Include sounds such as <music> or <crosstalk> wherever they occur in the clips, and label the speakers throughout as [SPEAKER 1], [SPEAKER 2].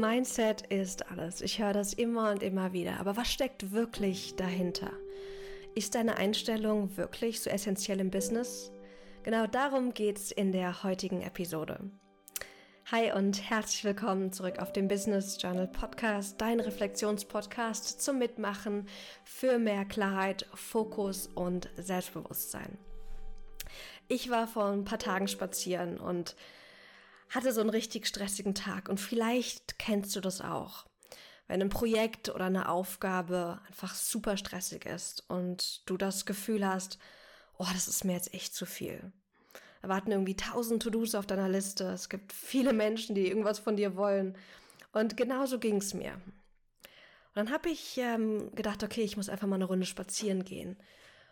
[SPEAKER 1] Mindset ist alles. Ich höre das immer und immer wieder. Aber was steckt wirklich dahinter? Ist deine Einstellung wirklich so essentiell im Business? Genau darum geht's in der heutigen Episode. Hi und herzlich willkommen zurück auf dem Business Journal Podcast, dein Reflexionspodcast zum Mitmachen für mehr Klarheit, Fokus und Selbstbewusstsein. Ich war vor ein paar Tagen spazieren und hatte so einen richtig stressigen Tag und vielleicht kennst du das auch. Wenn ein Projekt oder eine Aufgabe einfach super stressig ist und du das Gefühl hast, oh, das ist mir jetzt echt zu viel. Da warten irgendwie tausend To-Dos auf deiner Liste. Es gibt viele Menschen, die irgendwas von dir wollen. Und genauso ging es mir. Und dann habe ich ähm, gedacht, okay, ich muss einfach mal eine Runde spazieren gehen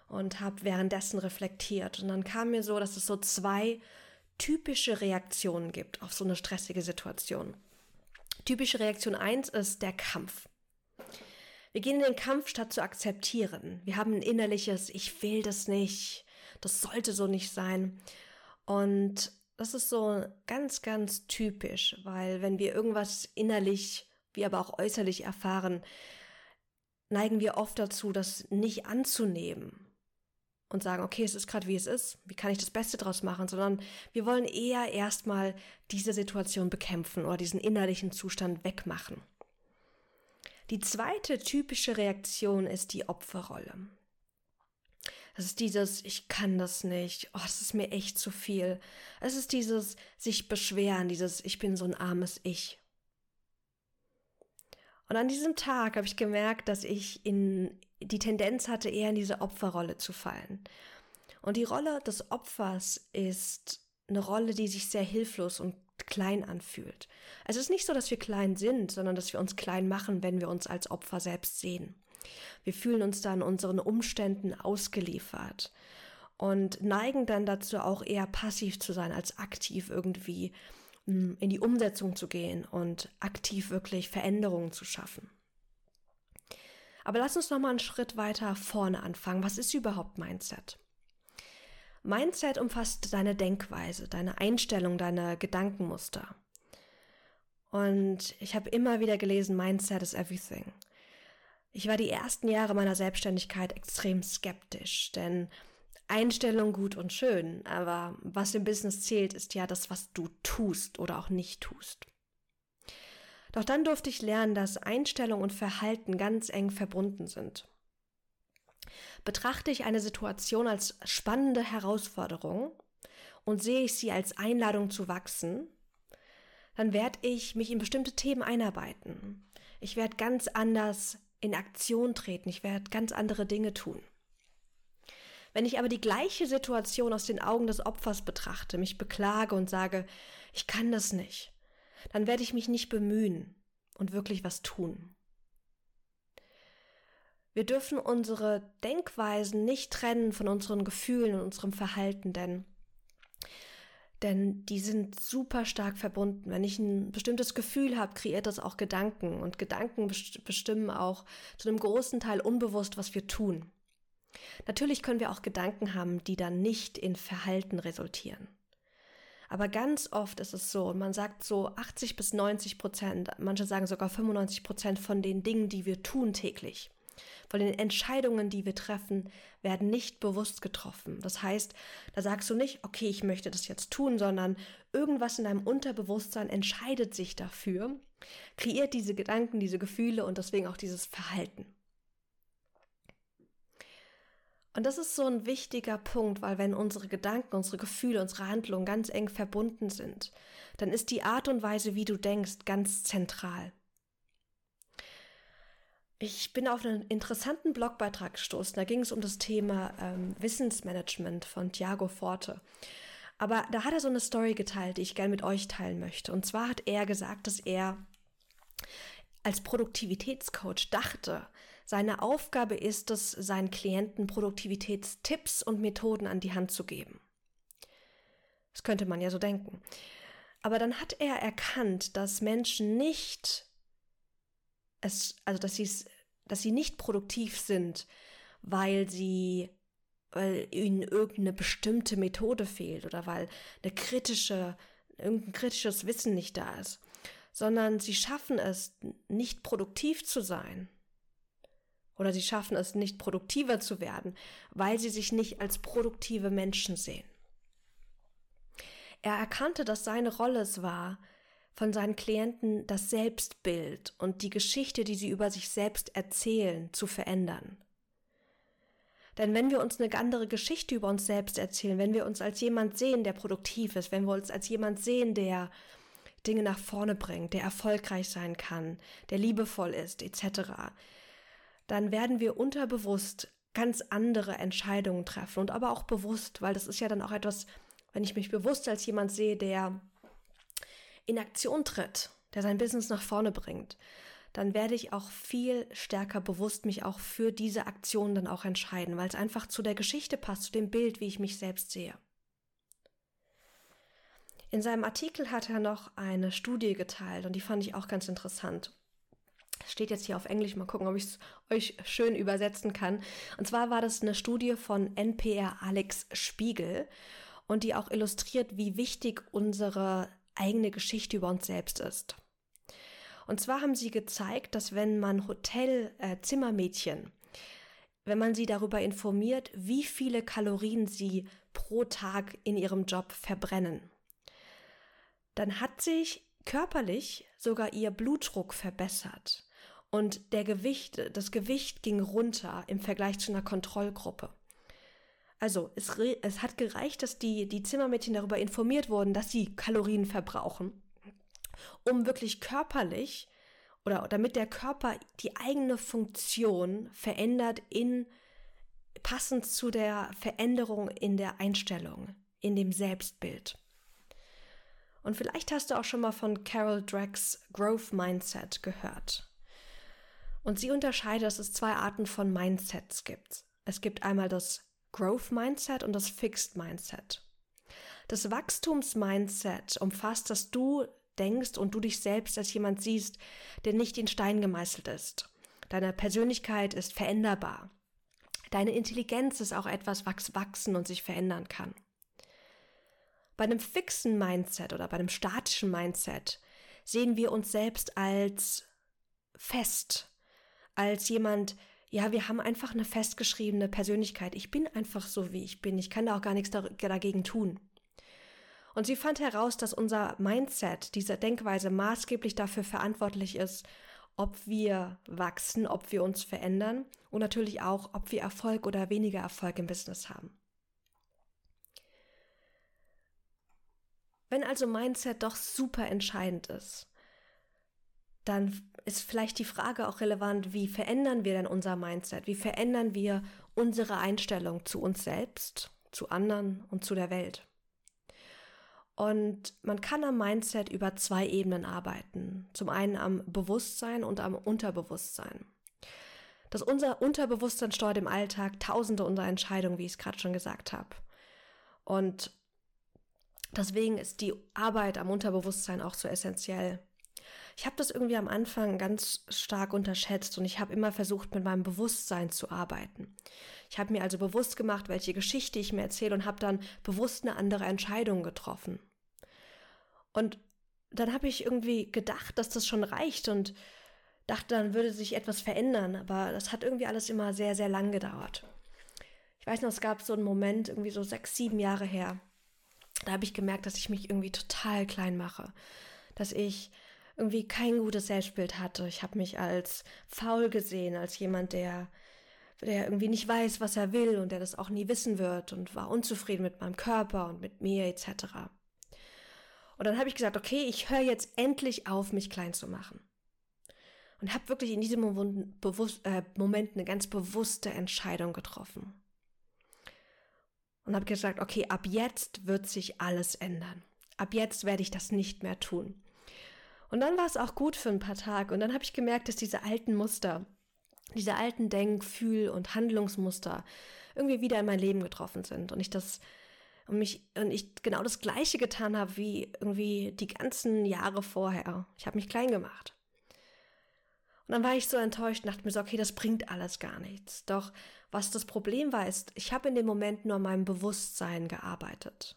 [SPEAKER 1] und habe währenddessen reflektiert. Und dann kam mir so, dass es so zwei typische Reaktionen gibt auf so eine stressige Situation. Typische Reaktion eins ist der Kampf. Wir gehen in den Kampf, statt zu akzeptieren. Wir haben ein innerliches, ich will das nicht, das sollte so nicht sein. Und das ist so ganz, ganz typisch, weil wenn wir irgendwas innerlich, wie aber auch äußerlich erfahren, neigen wir oft dazu, das nicht anzunehmen und sagen, okay, es ist gerade wie es ist, wie kann ich das Beste draus machen, sondern wir wollen eher erstmal diese Situation bekämpfen oder diesen innerlichen Zustand wegmachen. Die zweite typische Reaktion ist die Opferrolle. Das ist dieses, ich kann das nicht, oh, das ist mir echt zu viel. Es ist dieses sich beschweren, dieses, ich bin so ein armes Ich. Und an diesem Tag habe ich gemerkt, dass ich in die Tendenz hatte, eher in diese Opferrolle zu fallen. Und die Rolle des Opfers ist eine Rolle, die sich sehr hilflos und klein anfühlt. Also es ist nicht so, dass wir klein sind, sondern dass wir uns klein machen, wenn wir uns als Opfer selbst sehen. Wir fühlen uns dann unseren Umständen ausgeliefert und neigen dann dazu auch eher passiv zu sein als aktiv irgendwie hm, in die Umsetzung zu gehen und aktiv wirklich Veränderungen zu schaffen. Aber lass uns noch mal einen Schritt weiter vorne anfangen. Was ist überhaupt Mindset? Mindset umfasst deine Denkweise, deine Einstellung, deine Gedankenmuster. Und ich habe immer wieder gelesen, Mindset is everything. Ich war die ersten Jahre meiner Selbstständigkeit extrem skeptisch, denn Einstellung gut und schön, aber was im Business zählt, ist ja das, was du tust oder auch nicht tust. Doch dann durfte ich lernen, dass Einstellung und Verhalten ganz eng verbunden sind. Betrachte ich eine Situation als spannende Herausforderung und sehe ich sie als Einladung zu wachsen, dann werde ich mich in bestimmte Themen einarbeiten. Ich werde ganz anders in Aktion treten, ich werde ganz andere Dinge tun. Wenn ich aber die gleiche Situation aus den Augen des Opfers betrachte, mich beklage und sage, ich kann das nicht, dann werde ich mich nicht bemühen und wirklich was tun. Wir dürfen unsere Denkweisen nicht trennen von unseren Gefühlen und unserem Verhalten, denn denn die sind super stark verbunden. Wenn ich ein bestimmtes Gefühl habe, kreiert das auch Gedanken und Gedanken bestimmen auch zu einem großen Teil unbewusst, was wir tun. Natürlich können wir auch Gedanken haben, die dann nicht in Verhalten resultieren. Aber ganz oft ist es so, man sagt so 80 bis 90 Prozent, manche sagen sogar 95 Prozent von den Dingen, die wir tun täglich, von den Entscheidungen, die wir treffen, werden nicht bewusst getroffen. Das heißt, da sagst du nicht, okay, ich möchte das jetzt tun, sondern irgendwas in deinem Unterbewusstsein entscheidet sich dafür, kreiert diese Gedanken, diese Gefühle und deswegen auch dieses Verhalten. Und das ist so ein wichtiger Punkt, weil wenn unsere Gedanken, unsere Gefühle, unsere Handlungen ganz eng verbunden sind, dann ist die Art und Weise, wie du denkst, ganz zentral. Ich bin auf einen interessanten Blogbeitrag gestoßen. Da ging es um das Thema ähm, Wissensmanagement von Thiago Forte. Aber da hat er so eine Story geteilt, die ich gerne mit euch teilen möchte. Und zwar hat er gesagt, dass er als Produktivitätscoach dachte, seine Aufgabe ist es, seinen Klienten Produktivitätstipps und Methoden an die Hand zu geben. Das könnte man ja so denken. Aber dann hat er erkannt, dass Menschen nicht es, also dass sie dass sie nicht produktiv sind, weil sie, weil ihnen irgendeine bestimmte Methode fehlt oder weil eine kritische, irgendein kritisches Wissen nicht da ist, sondern sie schaffen es, nicht produktiv zu sein. Oder sie schaffen es, nicht produktiver zu werden, weil sie sich nicht als produktive Menschen sehen. Er erkannte, dass seine Rolle es war, von seinen Klienten das Selbstbild und die Geschichte, die sie über sich selbst erzählen, zu verändern. Denn wenn wir uns eine andere Geschichte über uns selbst erzählen, wenn wir uns als jemand sehen, der produktiv ist, wenn wir uns als jemand sehen, der Dinge nach vorne bringt, der erfolgreich sein kann, der liebevoll ist, etc., dann werden wir unterbewusst ganz andere Entscheidungen treffen und aber auch bewusst, weil das ist ja dann auch etwas, wenn ich mich bewusst als jemand sehe, der in Aktion tritt, der sein Business nach vorne bringt, dann werde ich auch viel stärker bewusst mich auch für diese Aktion dann auch entscheiden, weil es einfach zu der Geschichte passt, zu dem Bild, wie ich mich selbst sehe. In seinem Artikel hat er noch eine Studie geteilt und die fand ich auch ganz interessant. Steht jetzt hier auf Englisch, mal gucken, ob ich es euch schön übersetzen kann. Und zwar war das eine Studie von NPR Alex Spiegel und die auch illustriert, wie wichtig unsere eigene Geschichte über uns selbst ist. Und zwar haben sie gezeigt, dass wenn man Hotelzimmermädchen, äh, wenn man sie darüber informiert, wie viele Kalorien sie pro Tag in ihrem Job verbrennen, dann hat sich körperlich sogar ihr Blutdruck verbessert und der Gewicht, das Gewicht ging runter im Vergleich zu einer Kontrollgruppe. Also es, es hat gereicht, dass die, die Zimmermädchen darüber informiert wurden, dass sie Kalorien verbrauchen um wirklich körperlich oder damit der Körper die eigene Funktion verändert in passend zu der Veränderung in der Einstellung, in dem Selbstbild. Und vielleicht hast du auch schon mal von Carol Drecks Growth Mindset gehört. Und sie unterscheidet, dass es zwei Arten von Mindsets gibt. Es gibt einmal das Growth Mindset und das Fixed Mindset. Das Wachstums-Mindset umfasst, dass du denkst und du dich selbst als jemand siehst, der nicht in Stein gemeißelt ist. Deine Persönlichkeit ist veränderbar. Deine Intelligenz ist auch etwas, was wachsen und sich verändern kann. Bei einem fixen Mindset oder bei einem statischen Mindset sehen wir uns selbst als fest, als jemand, ja, wir haben einfach eine festgeschriebene Persönlichkeit. Ich bin einfach so, wie ich bin. Ich kann da auch gar nichts dagegen tun. Und sie fand heraus, dass unser Mindset, diese Denkweise maßgeblich dafür verantwortlich ist, ob wir wachsen, ob wir uns verändern und natürlich auch, ob wir Erfolg oder weniger Erfolg im Business haben. Wenn also Mindset doch super entscheidend ist, dann ist vielleicht die Frage auch relevant, wie verändern wir denn unser Mindset? Wie verändern wir unsere Einstellung zu uns selbst, zu anderen und zu der Welt? Und man kann am Mindset über zwei Ebenen arbeiten. Zum einen am Bewusstsein und am Unterbewusstsein. Das unser Unterbewusstsein steuert im Alltag tausende unserer Entscheidungen, wie ich es gerade schon gesagt habe. Und deswegen ist die Arbeit am Unterbewusstsein auch so essentiell. Ich habe das irgendwie am Anfang ganz stark unterschätzt und ich habe immer versucht, mit meinem Bewusstsein zu arbeiten. Ich habe mir also bewusst gemacht, welche Geschichte ich mir erzähle und habe dann bewusst eine andere Entscheidung getroffen. Und dann habe ich irgendwie gedacht, dass das schon reicht und dachte, dann würde sich etwas verändern. Aber das hat irgendwie alles immer sehr, sehr lang gedauert. Ich weiß noch, es gab so einen Moment, irgendwie so sechs, sieben Jahre her. Da habe ich gemerkt, dass ich mich irgendwie total klein mache. Dass ich irgendwie kein gutes Selbstbild hatte. Ich habe mich als faul gesehen, als jemand, der der irgendwie nicht weiß, was er will und der das auch nie wissen wird und war unzufrieden mit meinem Körper und mit mir etc. Und dann habe ich gesagt, okay, ich höre jetzt endlich auf, mich klein zu machen. Und habe wirklich in diesem äh, Moment eine ganz bewusste Entscheidung getroffen. Und habe gesagt, okay, ab jetzt wird sich alles ändern. Ab jetzt werde ich das nicht mehr tun. Und dann war es auch gut für ein paar Tage. Und dann habe ich gemerkt, dass diese alten Muster, diese alten Denk-, Fühl- und Handlungsmuster irgendwie wieder in mein Leben getroffen sind und ich das und mich und ich genau das gleiche getan habe wie irgendwie die ganzen Jahre vorher. Ich habe mich klein gemacht. Und dann war ich so enttäuscht und dachte mir so, okay, das bringt alles gar nichts. Doch was das Problem war, ist, ich habe in dem Moment nur an meinem Bewusstsein gearbeitet.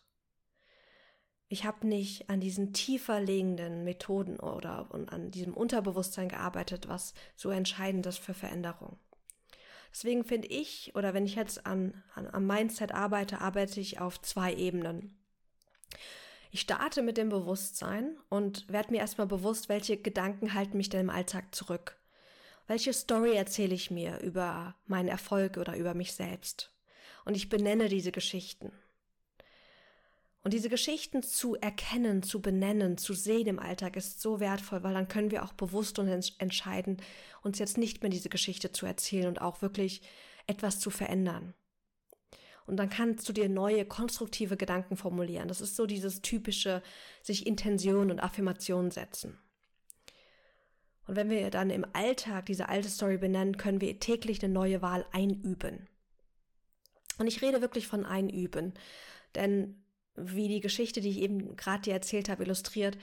[SPEAKER 1] Ich habe nicht an diesen tiefer liegenden Methoden oder an diesem Unterbewusstsein gearbeitet, was so entscheidend ist für Veränderung. Deswegen finde ich, oder wenn ich jetzt an, an, am Mindset arbeite, arbeite ich auf zwei Ebenen. Ich starte mit dem Bewusstsein und werde mir erstmal bewusst, welche Gedanken halten mich denn im Alltag zurück. Welche Story erzähle ich mir über meinen Erfolg oder über mich selbst? Und ich benenne diese Geschichten. Und diese Geschichten zu erkennen, zu benennen, zu sehen im Alltag ist so wertvoll, weil dann können wir auch bewusst und entscheiden, uns jetzt nicht mehr diese Geschichte zu erzählen und auch wirklich etwas zu verändern. Und dann kannst du dir neue, konstruktive Gedanken formulieren. Das ist so dieses typische, sich Intention und Affirmation setzen. Und wenn wir dann im Alltag diese alte Story benennen, können wir täglich eine neue Wahl einüben. Und ich rede wirklich von einüben, denn wie die Geschichte, die ich eben gerade dir erzählt habe, illustriert,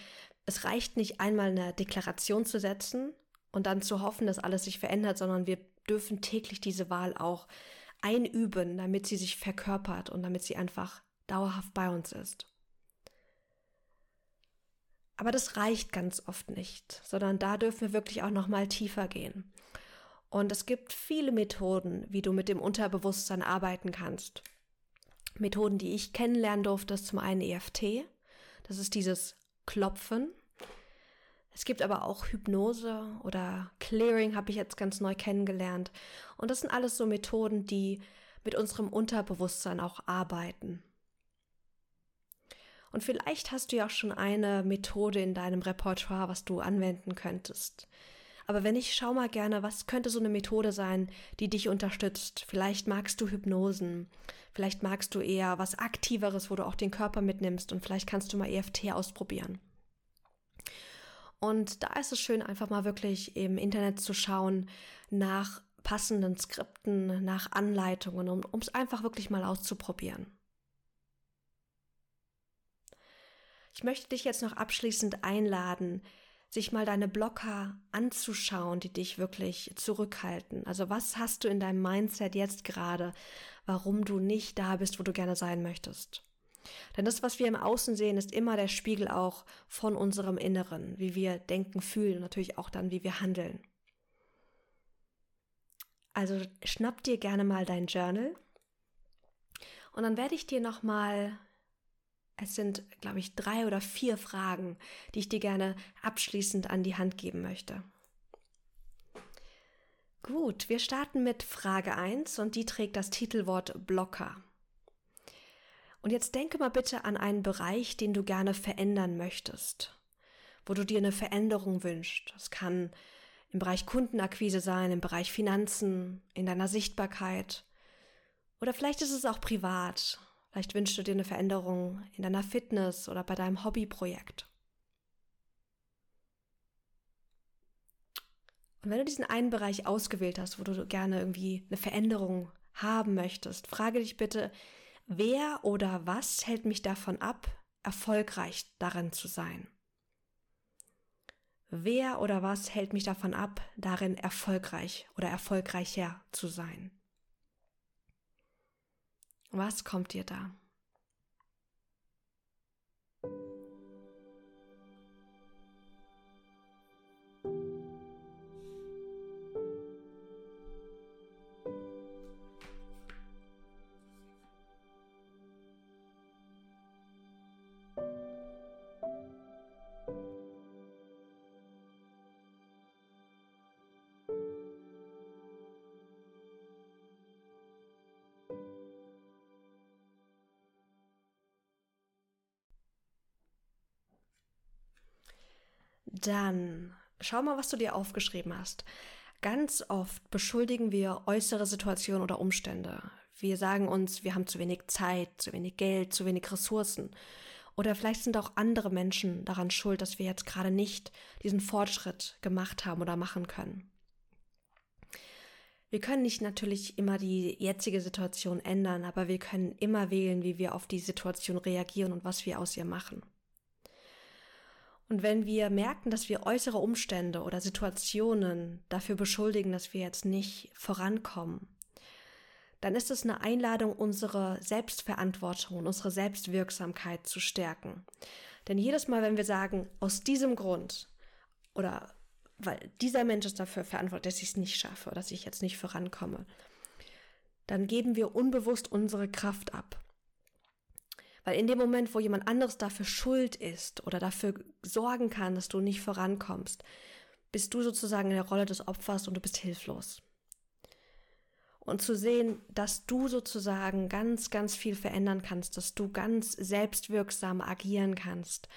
[SPEAKER 1] es reicht nicht einmal eine Deklaration zu setzen und dann zu hoffen, dass alles sich verändert, sondern wir dürfen täglich diese Wahl auch einüben, damit sie sich verkörpert und damit sie einfach dauerhaft bei uns ist. Aber das reicht ganz oft nicht, sondern da dürfen wir wirklich auch noch mal tiefer gehen. Und es gibt viele Methoden, wie du mit dem Unterbewusstsein arbeiten kannst. Methoden, die ich kennenlernen durfte, ist zum einen EFT. Das ist dieses Klopfen. Es gibt aber auch Hypnose oder Clearing habe ich jetzt ganz neu kennengelernt. Und das sind alles so Methoden, die mit unserem Unterbewusstsein auch arbeiten. Und vielleicht hast du ja auch schon eine Methode in deinem Repertoire, was du anwenden könntest. Aber wenn ich schau mal gerne, was könnte so eine Methode sein, die dich unterstützt? Vielleicht magst du Hypnosen, vielleicht magst du eher was Aktiveres, wo du auch den Körper mitnimmst und vielleicht kannst du mal EFT ausprobieren. Und da ist es schön, einfach mal wirklich im Internet zu schauen nach passenden Skripten, nach Anleitungen, um es einfach wirklich mal auszuprobieren. Ich möchte dich jetzt noch abschließend einladen, sich mal deine Blocker anzuschauen, die dich wirklich zurückhalten. Also was hast du in deinem Mindset jetzt gerade, warum du nicht da bist, wo du gerne sein möchtest? Denn das, was wir im Außen sehen, ist immer der Spiegel auch von unserem Inneren, wie wir denken, fühlen und natürlich auch dann, wie wir handeln. Also schnapp dir gerne mal dein Journal und dann werde ich dir nochmal es sind, glaube ich, drei oder vier Fragen, die ich dir gerne abschließend an die Hand geben möchte. Gut, wir starten mit Frage 1 und die trägt das Titelwort Blocker. Und jetzt denke mal bitte an einen Bereich, den du gerne verändern möchtest, wo du dir eine Veränderung wünschst. Das kann im Bereich Kundenakquise sein, im Bereich Finanzen, in deiner Sichtbarkeit. Oder vielleicht ist es auch privat, Vielleicht wünschst du dir eine Veränderung in deiner Fitness oder bei deinem Hobbyprojekt. Und wenn du diesen einen Bereich ausgewählt hast, wo du gerne irgendwie eine Veränderung haben möchtest, frage dich bitte, wer oder was hält mich davon ab, erfolgreich darin zu sein? Wer oder was hält mich davon ab, darin erfolgreich oder erfolgreicher zu sein? Was kommt dir da? Dann schau mal, was du dir aufgeschrieben hast. Ganz oft beschuldigen wir äußere Situationen oder Umstände. Wir sagen uns, wir haben zu wenig Zeit, zu wenig Geld, zu wenig Ressourcen. Oder vielleicht sind auch andere Menschen daran schuld, dass wir jetzt gerade nicht diesen Fortschritt gemacht haben oder machen können. Wir können nicht natürlich immer die jetzige Situation ändern, aber wir können immer wählen, wie wir auf die Situation reagieren und was wir aus ihr machen. Und wenn wir merken, dass wir äußere Umstände oder Situationen dafür beschuldigen, dass wir jetzt nicht vorankommen, dann ist es eine Einladung, unsere Selbstverantwortung, unsere Selbstwirksamkeit zu stärken. Denn jedes Mal, wenn wir sagen, aus diesem Grund oder weil dieser Mensch ist dafür verantwortlich, dass ich es nicht schaffe oder dass ich jetzt nicht vorankomme, dann geben wir unbewusst unsere Kraft ab. Weil in dem Moment, wo jemand anderes dafür schuld ist oder dafür sorgen kann, dass du nicht vorankommst, bist du sozusagen in der Rolle des Opfers und du bist hilflos. Und zu sehen, dass du sozusagen ganz, ganz viel verändern kannst, dass du ganz selbstwirksam agieren kannst,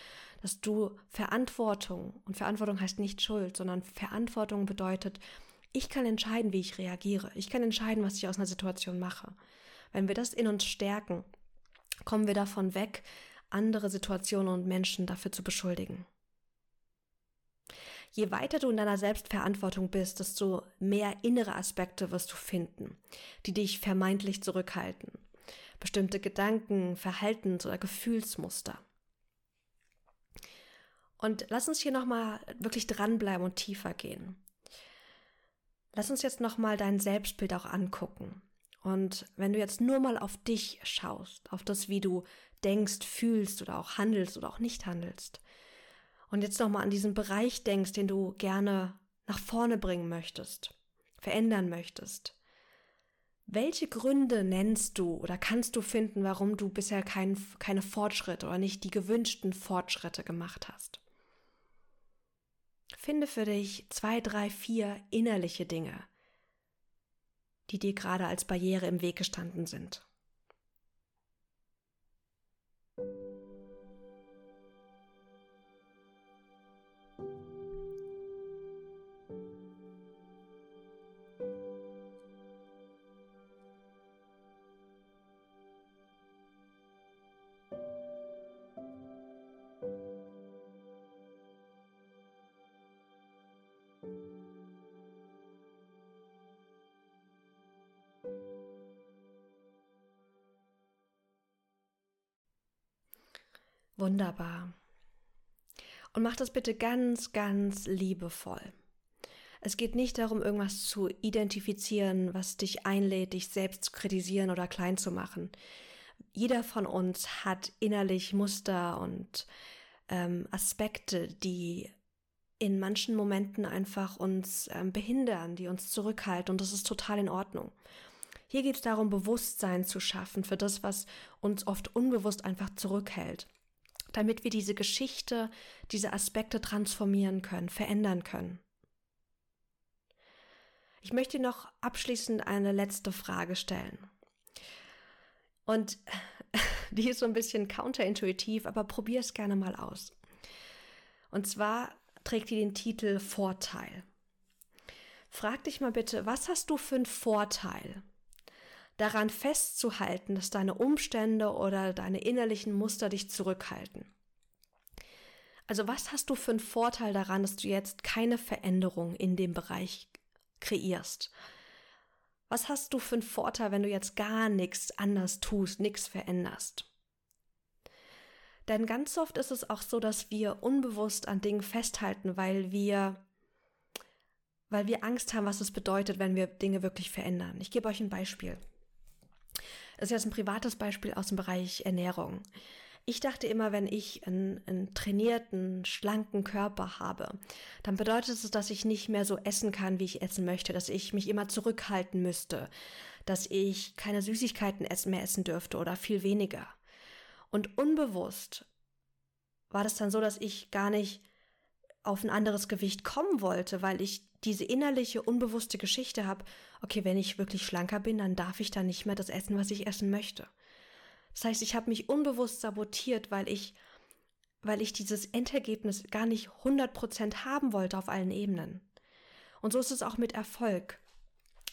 [SPEAKER 1] dass du Verantwortung, und Verantwortung heißt nicht Schuld, sondern Verantwortung bedeutet, ich kann entscheiden, wie ich reagiere. Ich kann entscheiden, was ich aus einer Situation mache. Wenn wir das in uns stärken, kommen wir davon weg, andere Situationen und Menschen dafür zu beschuldigen. Je weiter du in deiner Selbstverantwortung bist, desto mehr innere Aspekte wirst du finden, die dich vermeintlich zurückhalten. Bestimmte Gedanken, Verhaltens- oder Gefühlsmuster. Und lass uns hier nochmal wirklich dranbleiben und tiefer gehen. Lass uns jetzt nochmal dein Selbstbild auch angucken. Und wenn du jetzt nur mal auf dich schaust, auf das, wie du denkst, fühlst oder auch handelst oder auch nicht handelst, und jetzt nochmal an diesen Bereich denkst, den du gerne nach vorne bringen möchtest, verändern möchtest, welche Gründe nennst du oder kannst du finden, warum du bisher kein, keine Fortschritte oder nicht die gewünschten Fortschritte gemacht hast? Finde für dich zwei, drei, vier innerliche Dinge, die dir gerade als Barriere im Weg gestanden sind. Wunderbar. Und mach das bitte ganz, ganz liebevoll. Es geht nicht darum, irgendwas zu identifizieren, was dich einlädt, dich selbst zu kritisieren oder klein zu machen. Jeder von uns hat innerlich Muster und ähm, Aspekte, die in manchen Momenten einfach uns ähm, behindern, die uns zurückhalten und das ist total in Ordnung. Hier geht es darum, Bewusstsein zu schaffen für das, was uns oft unbewusst einfach zurückhält damit wir diese Geschichte, diese Aspekte transformieren können, verändern können. Ich möchte noch abschließend eine letzte Frage stellen. Und <laughs> die ist so ein bisschen counterintuitiv, aber probier es gerne mal aus. Und zwar trägt die den Titel Vorteil. Frag dich mal bitte, was hast du für einen Vorteil, daran festzuhalten, dass deine Umstände oder deine innerlichen Muster dich zurückhalten. Also was hast du für einen Vorteil daran, dass du jetzt keine Veränderung in dem Bereich kreierst? Was hast du für einen Vorteil, wenn du jetzt gar nichts anders tust, nichts veränderst? Denn ganz oft ist es auch so, dass wir unbewusst an Dingen festhalten, weil wir weil wir Angst haben, was es bedeutet, wenn wir Dinge wirklich verändern. Ich gebe euch ein Beispiel. Das ist jetzt ein privates Beispiel aus dem Bereich Ernährung. Ich dachte immer, wenn ich einen, einen, trainierten, schlanken Körper habe, dann bedeutet es, dass ich nicht mehr so essen kann, wie ich essen möchte, dass ich mich immer zurückhalten müsste, dass ich keine Süßigkeiten mehr essen dürfte oder viel weniger. Und unbewusst war das dann so, dass ich gar nicht auf ein anderes Gewicht kommen wollte, weil ich diese innerliche, unbewusste Geschichte habe, okay, wenn ich wirklich schlanker bin, dann darf ich dann nicht mehr das essen, was ich essen möchte. Das heißt, ich habe mich unbewusst sabotiert, weil ich, weil ich dieses Endergebnis gar nicht 100% haben wollte auf allen Ebenen. Und so ist es auch mit Erfolg.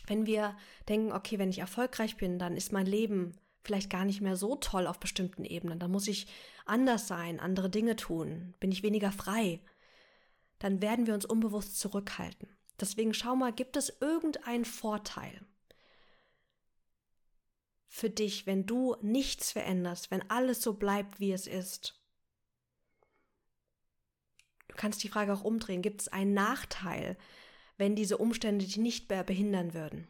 [SPEAKER 1] Wenn wir denken, okay, wenn ich erfolgreich bin, dann ist mein Leben vielleicht gar nicht mehr so toll auf bestimmten Ebenen, dann muss ich anders sein, andere Dinge tun, bin ich weniger frei, dann werden wir uns unbewusst zurückhalten. Deswegen schau mal, gibt es irgendeinen Vorteil für dich, wenn du nichts veränderst, wenn alles so bleibt, wie es ist? Du kannst die Frage auch umdrehen. Gibt es einen Nachteil, wenn diese Umstände dich nicht mehr behindern würden?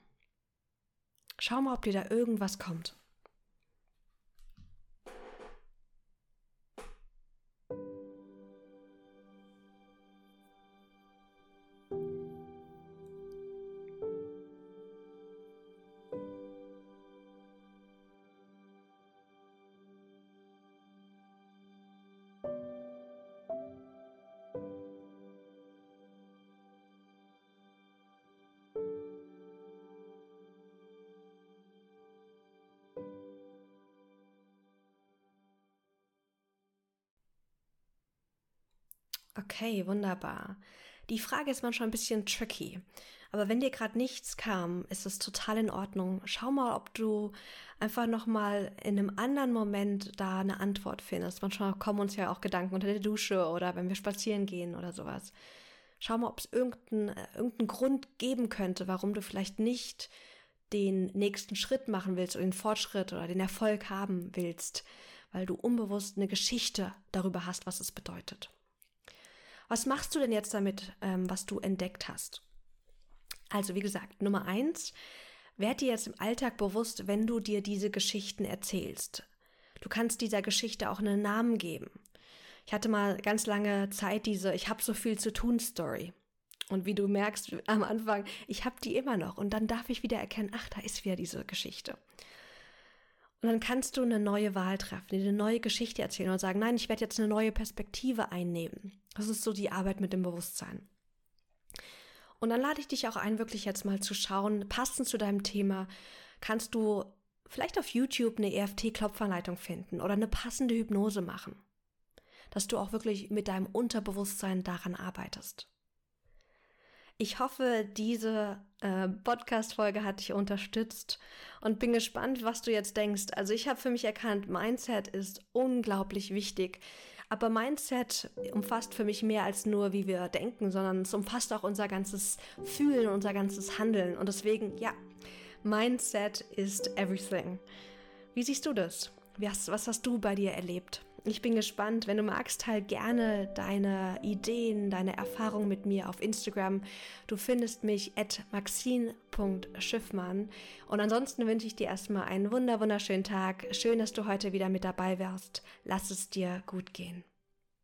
[SPEAKER 1] Schau mal, ob dir da irgendwas kommt. Okay, wunderbar. Die Frage ist manchmal ein bisschen tricky. Aber wenn dir gerade nichts kam, ist es total in Ordnung. Schau mal, ob du einfach nochmal in einem anderen Moment da eine Antwort findest. Manchmal kommen uns ja auch Gedanken unter der Dusche oder wenn wir spazieren gehen oder sowas. Schau mal, ob es irgendeinen äh, irgendein Grund geben könnte, warum du vielleicht nicht den nächsten Schritt machen willst oder den Fortschritt oder den Erfolg haben willst, weil du unbewusst eine Geschichte darüber hast, was es bedeutet. Was machst du denn jetzt damit, ähm, was du entdeckt hast? Also wie gesagt, Nummer eins, werd dir jetzt im Alltag bewusst, wenn du dir diese Geschichten erzählst. Du kannst dieser Geschichte auch einen Namen geben. Ich hatte mal ganz lange Zeit diese Ich habe so viel zu tun Story. Und wie du merkst am Anfang, ich habe die immer noch. Und dann darf ich wieder erkennen, ach, da ist wieder diese Geschichte. Und dann kannst du eine neue Wahl treffen, eine neue Geschichte erzählen und sagen, nein, ich werde jetzt eine neue Perspektive einnehmen. Das ist so die Arbeit mit dem Bewusstsein. Und dann lade ich dich auch ein, wirklich jetzt mal zu schauen, passend zu deinem Thema, kannst du vielleicht auf YouTube eine EFT-Klopfanleitung finden oder eine passende Hypnose machen. Dass du auch wirklich mit deinem Unterbewusstsein daran arbeitest. Ich hoffe, diese äh, Podcast-Folge hat dich unterstützt und bin gespannt, was du jetzt denkst. Also ich habe für mich erkannt, Mindset ist unglaublich wichtig. Aber Mindset umfasst für mich mehr als nur, wie wir denken, sondern es umfasst auch unser ganzes Fühlen, unser ganzes Handeln. Und deswegen, ja, Mindset ist everything. Wie siehst du das? Was, was hast du bei dir erlebt? Ich bin gespannt. Wenn du magst, teil gerne deine Ideen, deine Erfahrungen mit mir auf Instagram. Du findest mich at maxine.schiffmann. Und ansonsten wünsche ich dir erstmal einen wunder wunderschönen Tag. Schön, dass du heute wieder mit dabei wärst. Lass es dir gut gehen.